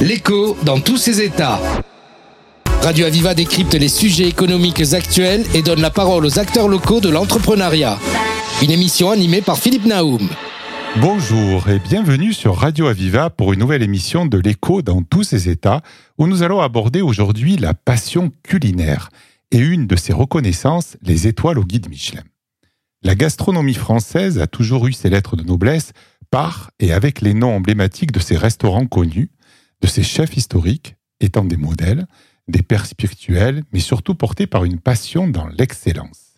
L'écho dans tous ses états. Radio Aviva décrypte les sujets économiques actuels et donne la parole aux acteurs locaux de l'entrepreneuriat. Une émission animée par Philippe Naoum. Bonjour et bienvenue sur Radio Aviva pour une nouvelle émission de l'écho dans tous ses états où nous allons aborder aujourd'hui la passion culinaire et une de ses reconnaissances, les étoiles au guide Michelin. La gastronomie française a toujours eu ses lettres de noblesse par et avec les noms emblématiques de ses restaurants connus, de ses chefs historiques étant des modèles, des pères spirituels, mais surtout portés par une passion dans l'excellence.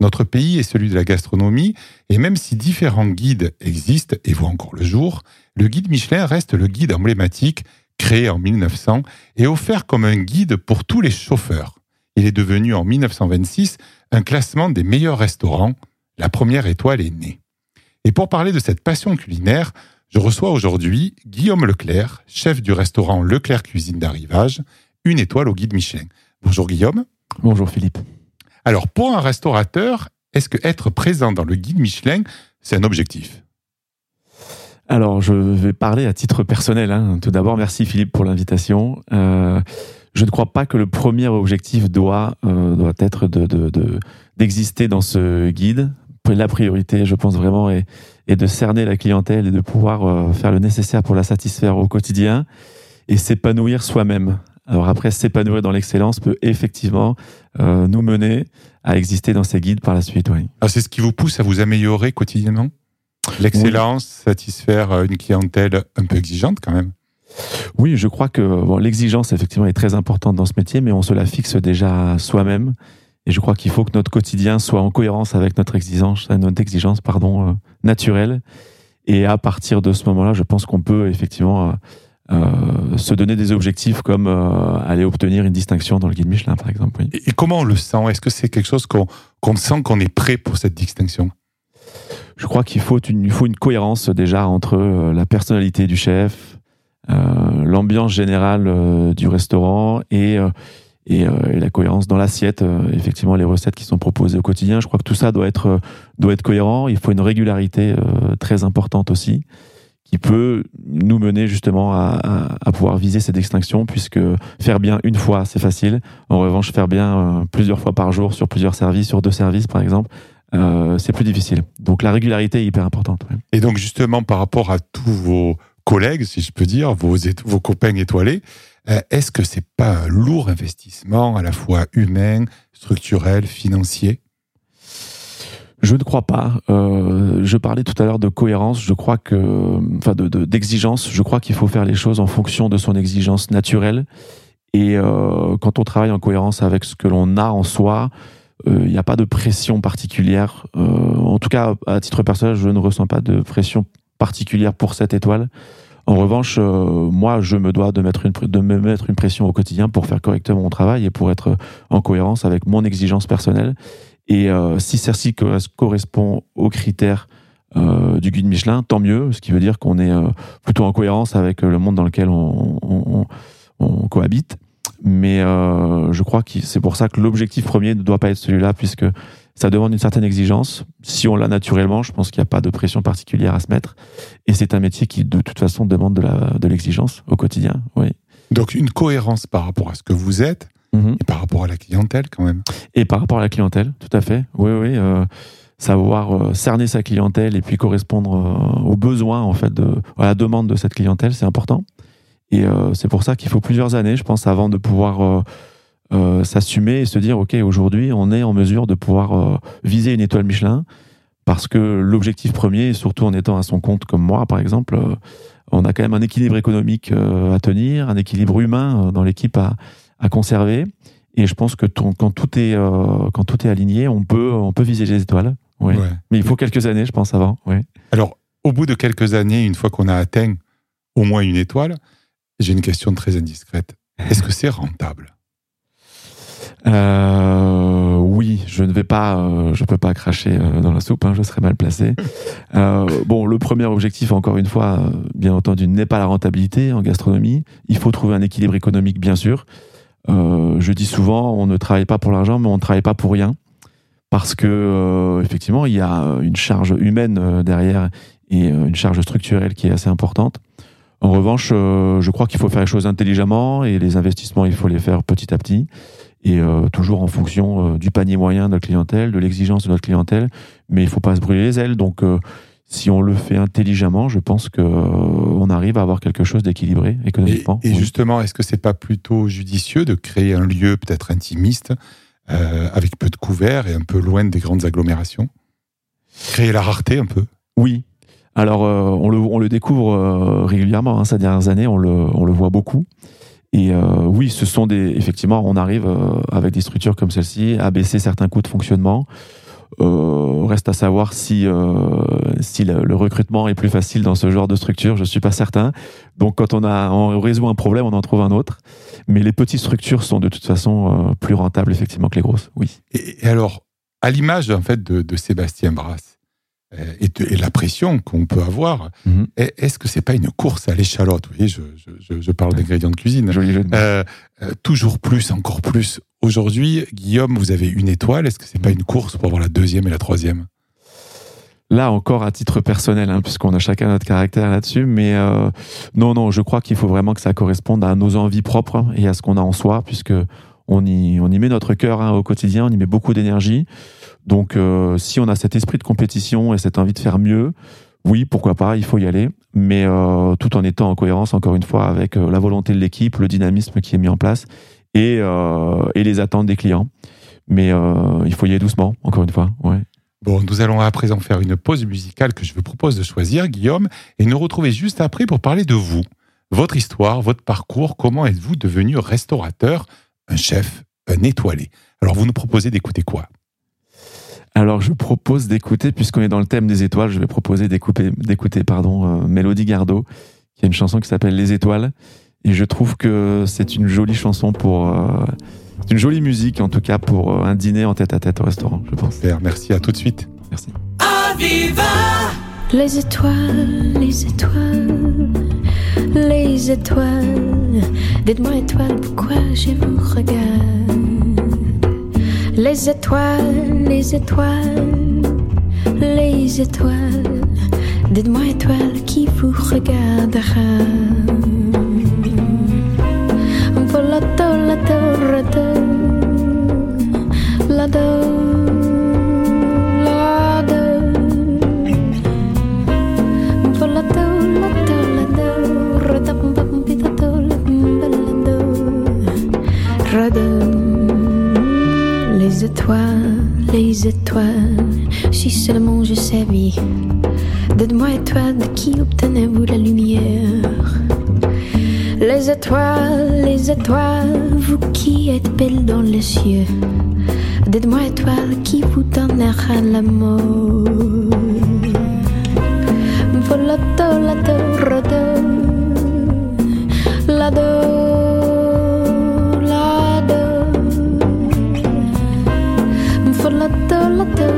Notre pays est celui de la gastronomie, et même si différents guides existent et voient encore le jour, le guide Michelin reste le guide emblématique, créé en 1900 et offert comme un guide pour tous les chauffeurs. Il est devenu en 1926 un classement des meilleurs restaurants. La première étoile est née. Et pour parler de cette passion culinaire, je reçois aujourd'hui Guillaume Leclerc, chef du restaurant Leclerc Cuisine d'Arrivage, une étoile au guide Michelin. Bonjour Guillaume. Bonjour Philippe. Alors, pour un restaurateur, est-ce que être présent dans le guide Michelin, c'est un objectif? Alors, je vais parler à titre personnel. Hein. Tout d'abord, merci Philippe pour l'invitation. Euh, je ne crois pas que le premier objectif doit, euh, doit être d'exister de, dans ce guide. La priorité, je pense vraiment, est, est de cerner la clientèle et de pouvoir euh, faire le nécessaire pour la satisfaire au quotidien et s'épanouir soi-même. Alors après, s'épanouir dans l'excellence peut effectivement euh, nous mener à exister dans ces guides par la suite. Oui. Ah, c'est ce qui vous pousse à vous améliorer quotidiennement? L'excellence, satisfaire euh, une clientèle un peu exigeante quand même? Oui, je crois que bon, l'exigence effectivement est très importante dans ce métier, mais on se la fixe déjà soi-même. Et je crois qu'il faut que notre quotidien soit en cohérence avec notre exigence, notre exigence pardon, euh, naturelle. Et à partir de ce moment-là, je pense qu'on peut effectivement euh, se donner des objectifs comme euh, aller obtenir une distinction dans le guide Michelin, par exemple. Et, comment on le sent? Est-ce que c'est quelque chose qu'on sent qu'on est prêt pour cette distinction? Je crois qu'il faut une, faut une cohérence déjà entre euh, la personnalité du chef, l'ambiance générale du restaurant et, et, la cohérence dans l'assiette. effectivement, les recettes qui sont proposées au quotidien, je crois que tout ça doit être, doit être cohérent. Il faut une régularité très importante aussi qui peut nous mener justement à, à, pouvoir viser cette extinction, puisque faire bien une fois, c'est facile. En revanche, faire bien euh, plusieurs fois par jour sur plusieurs services, sur deux services par exemple, euh, c'est plus difficile. Donc la régularité est hyper importante. Et donc justement, par rapport à tous vos collègues, si je peux dire, vos, vos copains étoilés, euh, est-ce que c'est pas un lourd investissement à la fois humain, structurel, financier? Je ne crois pas. Euh, je parlais tout à l'heure de cohérence. Je crois que, enfin, de d'exigence. je crois qu'il faut faire les choses en fonction de son exigence naturelle. Et euh, quand on travaille en cohérence avec ce que l'on a en soi, euh, il n'y a pas de pression particulière. Euh, en tout cas, à titre personnel, je ne ressens pas de pression particulière pour cette étoile. En revanche, euh, moi, je me dois de mettre une de me mettre une pression au quotidien pour faire correctement mon travail et pour être en cohérence avec mon exigence personnelle. Et euh, si celle-ci correspond aux critères euh, du guide Michelin, tant mieux, ce qui veut dire qu'on est plutôt en cohérence avec le monde dans lequel on, cohabite. Mais je crois que c'est pour ça que l'objectif premier ne doit pas être celui-là, puisque ça demande une certaine exigence. Si on l'a naturellement, je pense qu'il n'y a pas de pression particulière à se mettre. Et c'est un métier qui, de toute façon, demande de l'exigence de au quotidien. Oui. Donc une cohérence par rapport à ce que vous êtes, Mhm. Et par rapport à la clientèle, quand même. Et par rapport à la clientèle, tout à fait. Oui, oui. Euh, savoir euh, cerner sa clientèle et puis correspondre euh, aux besoins, en fait, de, à la demande de cette clientèle, c'est important. Et c'est pour ça qu'il faut plusieurs années, je pense, avant de pouvoir s'assumer et se dire, OK, aujourd'hui, on est en mesure de pouvoir viser une étoile Michelin. Parce que l'objectif premier, surtout en étant à son compte comme moi, par exemple, on a quand même un équilibre économique à tenir, un équilibre humain dans l'équipe à, à conserver. Et je pense que quand tout est euh, quand tout est aligné, on peut on peut viser les étoiles. Ouais. Mais il faut quelques années, je pense, avant. Alors, au bout de quelques années, une fois qu'on a atteint au moins une étoile, j'ai une question très indiscrète. Est-ce que c'est rentable? Euh, oui, je ne vais pas, euh, je peux pas cracher euh, dans la soupe, hein, je serais mal placé. Euh, bon, le premier objectif, encore une fois, bien entendu, n'est pas la rentabilité en gastronomie. Il faut trouver un équilibre économique, bien sûr. je dis souvent, on ne travaille pas pour l'argent, mais on ne travaille pas pour rien, parce que effectivement, il y a une charge humaine derrière et une charge structurelle qui est assez importante. En revanche, je crois qu'il faut faire les choses intelligemment et les investissements, il faut les faire petit à petit et toujours en fonction du panier moyen de notre clientèle, de l'exigence de notre clientèle. Mais il faut pas se brûler les ailes. Donc, si on le fait intelligemment, je pense que on arrive à avoir quelque chose d'équilibré économiquement. Et, justement, est-ce que c'est pas plutôt judicieux de créer un lieu peut-être intimiste, euh, avec peu de couverts et un peu loin des grandes agglomérations? Créer la rareté un peu? Oui. Alors, euh, on, le, on, le, découvre euh, régulièrement, hein, ces dernières années, on le, on le voit beaucoup. Et oui, ce sont des. Effectivement, on arrive avec des structures comme celle-ci à baisser certains coûts de fonctionnement. Euh, reste à savoir si, euh, si le, recrutement est plus facile dans ce genre de structure, je suis pas certain. Donc quand on, a, résout un problème, on en trouve un autre. Mais les petites structures sont de toute façon euh, plus rentables effectivement que les grosses, oui. Et, alors, à l'image en fait de, de Sébastien Brass, euh, et, et, la pression qu'on peut avoir, mhm. est-ce que c'est pas une course à l'échalote? Vous voyez, je, je, je parle d'ingrédients de cuisine. Euh, euh, toujours plus, encore plus. Aujourd'hui, Guillaume, vous avez une étoile. Est-ce que c'est pas une course pour avoir la deuxième et la troisième? Là encore à titre personnel, hein, puisqu'on a chacun notre caractère là-dessus, mais euh, non, non, je crois qu'il faut vraiment que ça corresponde à nos envies propres et à ce qu'on a en soi, puisque on y, met notre cœur hein, au quotidien, on y met beaucoup d'énergie. Donc, euh, si on a cet esprit de compétition et cette envie de faire mieux, oui, pourquoi pas, il faut y aller, mais euh, tout en étant en cohérence, encore une fois, avec euh, la volonté de l'équipe, le dynamisme qui est mis en place et, les attentes des clients. Mais il faut y aller doucement, encore une fois. Bon, nous allons à présent faire une pause musicale que je vous propose de choisir, Guillaume, et nous retrouver juste après pour parler de vous, votre histoire, votre parcours, comment êtes-vous devenu restaurateur, un chef, un étoilé. Alors, vous nous proposez d'écouter quoi? Alors je propose d'écouter, puisqu'on est dans le thème des étoiles, je vais proposer d'écouter pardon, euh, Mélodie Gardot, qui a une chanson qui s'appelle Les étoiles. Et je trouve que c'est une jolie chanson pour... Euh, c'est une jolie musique en tout cas pour euh, un dîner en tête à tête au restaurant, je pense. merci, à tout de suite. Merci. Les étoiles, les étoiles, les étoiles. Dites-moi étoiles, pourquoi je vous regarde les étoiles, les étoiles, les étoiles. Dites-moi étoiles qui vous regardera? Les étoiles, les étoiles, si seulement je savais. Dites-moi étoiles, de qui obtenez-vous la lumière Les étoiles, les étoiles, vous qui êtes belles dans les cieux. Dites-moi étoiles, qui vous donnera l'amour Mất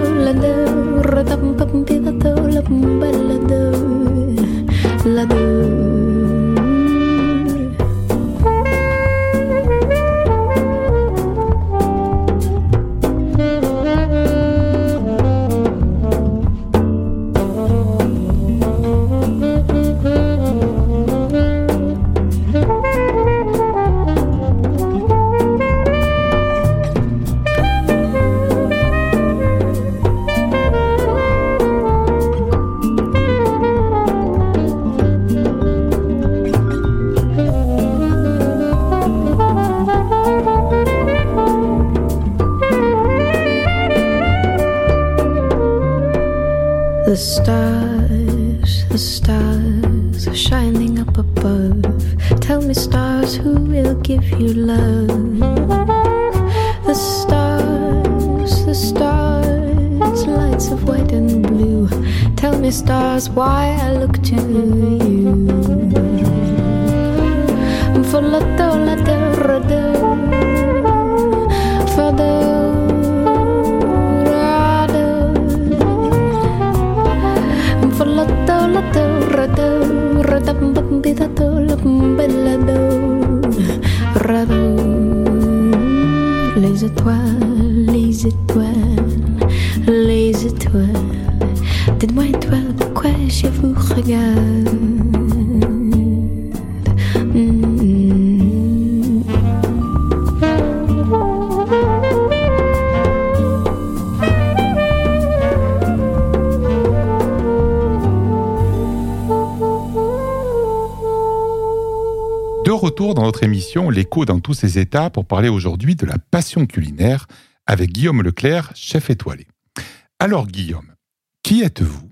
why I look to you. For la do, la do, ra do, for do, ra do. For la do, la do, ra do, ra da bum di da do, la bella do, ra do. Les étoiles, les étoiles, les étoiles. Dites-moi étoile je vous regarde. De retour dans notre émission L'écho dans tous ses états pour parler aujourd'hui de la passion culinaire avec Guillaume Leclerc, chef étoilé. Alors Guillaume, qui êtes-vous?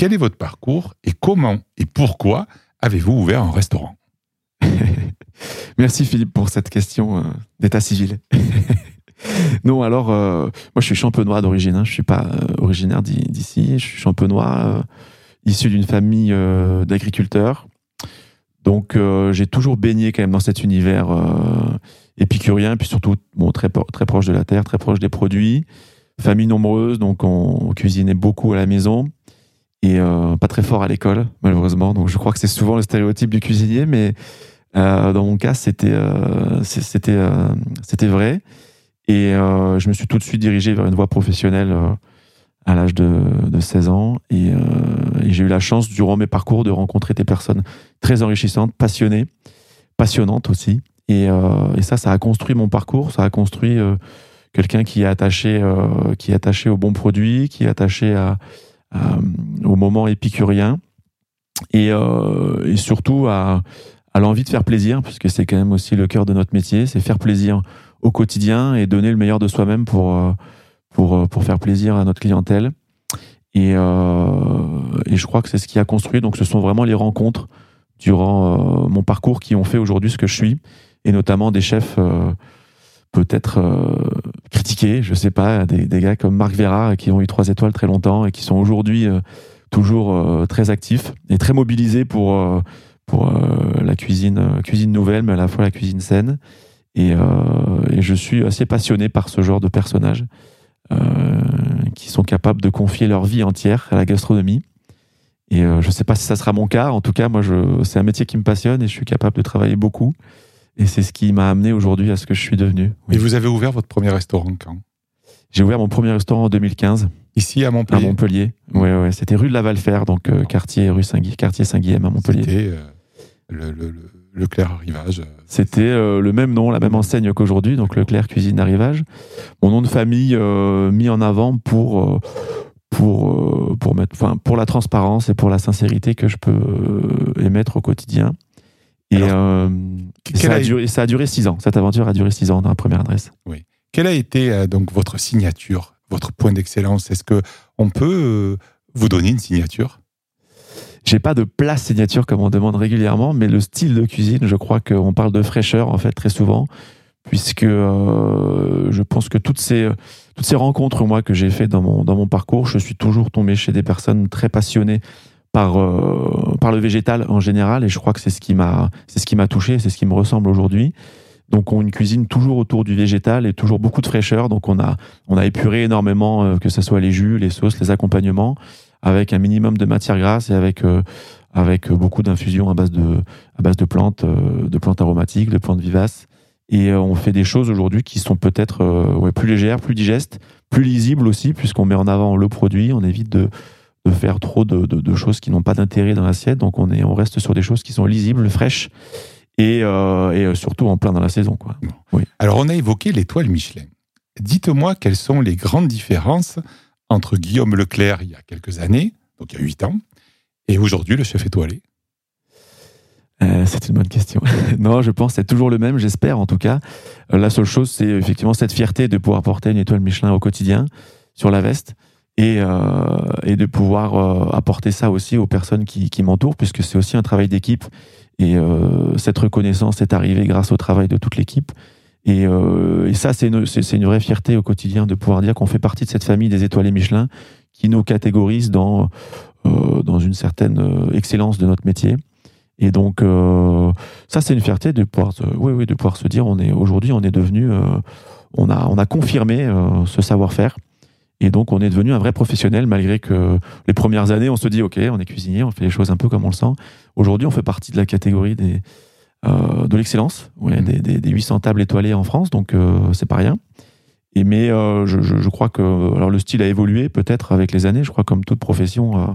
Quel est votre parcours et comment et pourquoi avez-vous ouvert un restaurant Merci Philippe pour cette question euh, d'état civil. non, alors, euh, moi je suis champenois d'origine, hein. je suis pas euh, originaire d'ici, je suis champenois, issu d'une famille d'agriculteurs. Donc j'ai toujours baigné quand même dans cet univers épicurien, puis surtout très, très proche de la terre, très proche des produits. Famille nombreuse, donc on, cuisinait beaucoup à la maison et pas très fort à l'école, malheureusement. Donc je crois que c'est souvent le stéréotype du cuisinier, mais euh, dans mon cas, c'était euh, c'était euh, c'était vrai. Et je me suis tout de suite dirigé vers une voie professionnelle à l'âge de, de, 16 ans. Et, j'ai eu la chance, durant mes parcours, de rencontrer des personnes très enrichissantes, passionnées, passionnantes aussi. Et, et ça, ça a construit mon parcours, ça a construit quelqu'un qui est attaché, qui est attaché au bon produit, qui est attaché à, au moment épicurien et, et surtout à, à l'envie de faire plaisir, puisque c'est quand même aussi le cœur de notre métier, c'est faire plaisir au quotidien et donner le meilleur de soi-même pour, euh, pour, euh, pour faire plaisir à notre clientèle. Et, euh, et je crois que c'est ce qui a construit. Donc, ce sont vraiment les rencontres durant mon parcours qui ont fait aujourd'hui ce que je suis, et notamment des chefs peut-être critiqués, je sais pas, des, gars comme Marc Vera qui ont eu trois étoiles très longtemps et qui sont aujourd'hui toujours très actifs et très mobilisés pour pour euh, la cuisine, euh, cuisine nouvelle, mais à la fois la cuisine saine. Et, euh, et je suis assez passionné par ce genre de personnages qui sont capables de confier leur vie entière à la gastronomie. Et je sais pas si ça sera mon cas. En tout cas, moi, c'est un métier qui me passionne et je suis capable de travailler beaucoup. Et c'est ce qui m'a amené aujourd'hui à ce que je suis devenu. Et vous avez ouvert votre premier restaurant quand? J'ai ouvert mon premier restaurant en 2015. Ici à Montpellier. À Montpellier? Oui, ouais. C'était rue de la Valfer, donc quartier rue Saint quartier Saint-Guilhem à Montpellier. C'était le, le, Leclerc Arrivage. C'était euh, le même nom, la même enseigne qu'aujourd'hui, donc Leclerc Cuisine Arrivage. Mon nom de famille euh, mis en avant pour euh, pour pour mettre, enfin pour la transparence et pour la sincérité que je peux émettre au quotidien. Et, ça, a duré, ça a duré six ans. Cette aventure a duré six ans dans la première adresse. Oui. Quelle a été donc votre signature, votre point d'excellence? Est-ce que on peut vous donner une signature? J'ai pas de plat signature comme on demande régulièrement, mais le style de cuisine, je crois qu'on parle de fraîcheur en fait très souvent, puisque euh, je pense que toutes ces toutes ces rencontres moi que j'ai fait dans mon dans mon parcours, je suis toujours tombé chez des personnes très passionnées par euh, par le végétal en général, et je crois que c'est ce qui m'a touché, c'est ce qui me ressemble aujourd'hui. Donc on une cuisine toujours autour du végétal et toujours beaucoup de fraîcheur. Donc on a on a épuré énormément euh, que ce soit les jus, les sauces, les accompagnements avec un minimum de matière grasse et avec euh, avec beaucoup d'infusions à base de à base de plantes, euh, de plantes aromatiques, de plantes vivaces. Et euh, on fait des choses aujourd'hui qui sont peut-être ouais, plus légères, plus digestes, plus lisibles aussi, puisqu'on met en avant le produit, on évite de, de faire trop de, de, de choses qui n'ont pas d'intérêt dans l'assiette. Donc on est on reste sur des choses qui sont lisibles, fraîches et, euh, et surtout en plein dans la saison. Quoi. Oui. Alors on a évoqué l'étoile Michelin. Dites-moi quelles sont les grandes différences entre Guillaume Leclerc il y a quelques années, donc il y a huit ans, et aujourd'hui le chef étoilé? Euh, c'est une bonne question. non, je pense que c'est toujours le même, j'espère en tout cas. Euh, la seule chose, c'est effectivement cette fierté de pouvoir porter une étoile Michelin au quotidien sur la veste et, euh, et de pouvoir euh, apporter ça aussi aux personnes qui, qui m'entourent, puisque c'est aussi un travail d'équipe. Et euh, cette reconnaissance est arrivée grâce au travail de toute l'équipe. Et, euh, et ça, c'est une, une vraie fierté au quotidien de pouvoir dire qu'on fait partie de cette famille des étoilés Michelin qui nous catégorise dans, euh, dans une certaine excellence de notre métier. Et donc, euh, ça, c'est une fierté de pouvoir, se, oui, oui, de pouvoir se dire, on est aujourd'hui, on est devenu, on a, on a confirmé ce savoir-faire. Et donc, on est devenu un vrai professionnel, malgré que les premières années, on se dit, OK, on est cuisinier, on fait les choses un peu comme on le sent. Aujourd'hui, on fait partie de la catégorie des, euh, de l'excellence, ouais, mmh. des, des, des, 800 tables étoilées en France, donc euh, c'est pas rien. Et mais euh, je, je, je, crois que alors le style a évolué peut-être avec les années. Je crois comme toute profession, euh,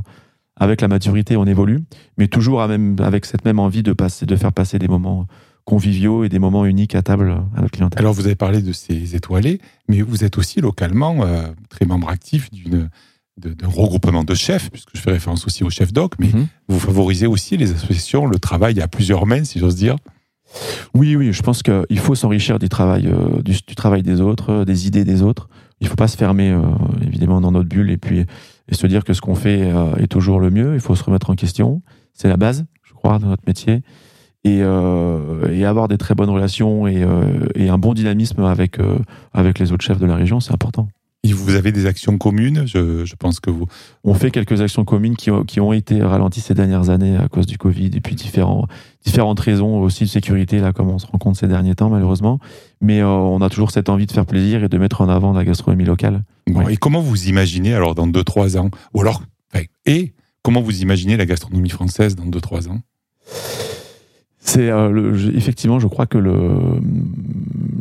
avec la maturité, on évolue, mais toujours à même, avec cette même envie de passer, de faire passer des moments conviviaux et des moments uniques à table à notre clientèle. Alors vous avez parlé de ces étoilés, mais vous êtes aussi localement euh, très membre actif d'une d'un regroupement de chefs, puisque je fais référence aussi au chef doc, mais mmh. vous favorisez aussi les associations, le travail à plusieurs mains, si j'ose dire. Oui, oui, je pense qu'il faut s'enrichir du travail, euh, du, du, travail des autres, euh, des idées des autres. Il ne faut pas se fermer, euh, évidemment, dans notre bulle et puis et se dire que ce qu'on fait est toujours le mieux. Il faut se remettre en question. C'est la base, je crois, de notre métier. Et, et avoir des très bonnes relations et, et un bon dynamisme avec, avec les autres chefs de la région, c'est important. Vous avez des actions communes? Je, je, pense que vous. On fait quelques actions communes qui ont, qui ont été ralenties ces dernières années à cause du Covid et puis différents, différentes raisons aussi de sécurité, là, comme on se rend compte ces derniers temps, malheureusement. Mais euh, on a toujours cette envie de faire plaisir et de mettre en avant la gastronomie locale. Bon. Et comment vous imaginez, alors, dans 2-3 ans? Ou alors, et comment vous imaginez la gastronomie française dans 2-3 ans? C'est euh, effectivement, je crois que le,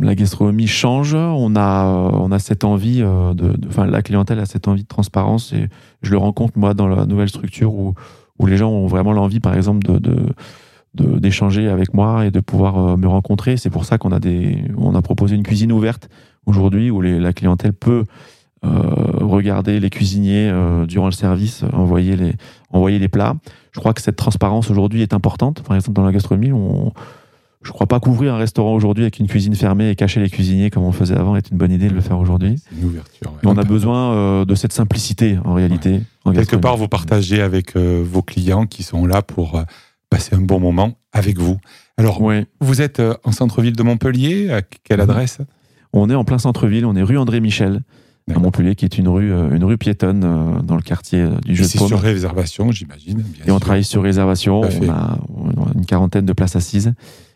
la gastronomie change. On a, on a cette envie euh, de, enfin, la clientèle a cette envie de transparence et je le rencontre moi dans la nouvelle structure où, où les gens ont vraiment l'envie, par exemple, de, de d'échanger avec moi et de pouvoir euh, me rencontrer. C'est pour ça qu'on a des, on a proposé une cuisine ouverte aujourd'hui où les, la clientèle peut euh, regarder les cuisiniers euh, durant le service, envoyer les, envoyer les plats. Je crois que cette transparence aujourd'hui est importante. Par exemple, dans la gastronomie, on, je crois pas qu'ouvrir un restaurant aujourd'hui avec une cuisine fermée et cacher les cuisiniers comme on le faisait avant est une bonne idée de le faire aujourd'hui. Une ouverture. Ouais. On a besoin euh, de cette simplicité en réalité. Ouais. En Quelque part, vous partagez avec euh, vos clients qui sont là pour euh, passer un bon moment avec vous. Alors, ouais. vous êtes euh, en centre-ville de Montpellier? À quelle adresse? On est en plein centre-ville. On est rue André Michel à Montpellier, qui est une rue, euh, une rue piétonne euh, dans le quartier du Jeu de C'est sur réservation, j'imagine. Et on travaille sur réservation. On a, on a une quarantaine de places assises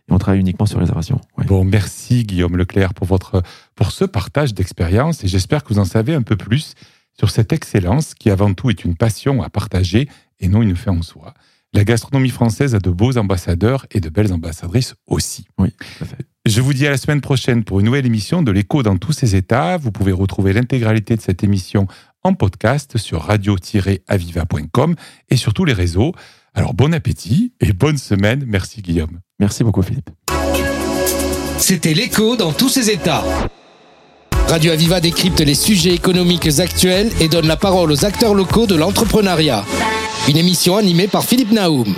et on travaille uniquement sur réservation. Ouais. Bon, merci Guillaume Leclerc pour votre pour ce partage d'expérience et j'espère que vous en savez un peu plus sur cette excellence qui avant tout est une passion à partager et non une fin en soi. La gastronomie française a de beaux ambassadeurs et de belles ambassadrices aussi. Oui, tout à fait. Je vous dis à la semaine prochaine pour une nouvelle émission de l'écho dans tous ses états. Vous pouvez retrouver l'intégralité de cette émission en podcast sur radio-aviva.com et sur tous les réseaux. Alors bon appétit et bonne semaine. Merci Guillaume. Merci beaucoup Philippe. C'était l'écho dans tous ses états. Radio Aviva décrypte les sujets économiques actuels et donne la parole aux acteurs locaux de l'entrepreneuriat. Une émission animée par Philippe Naoum.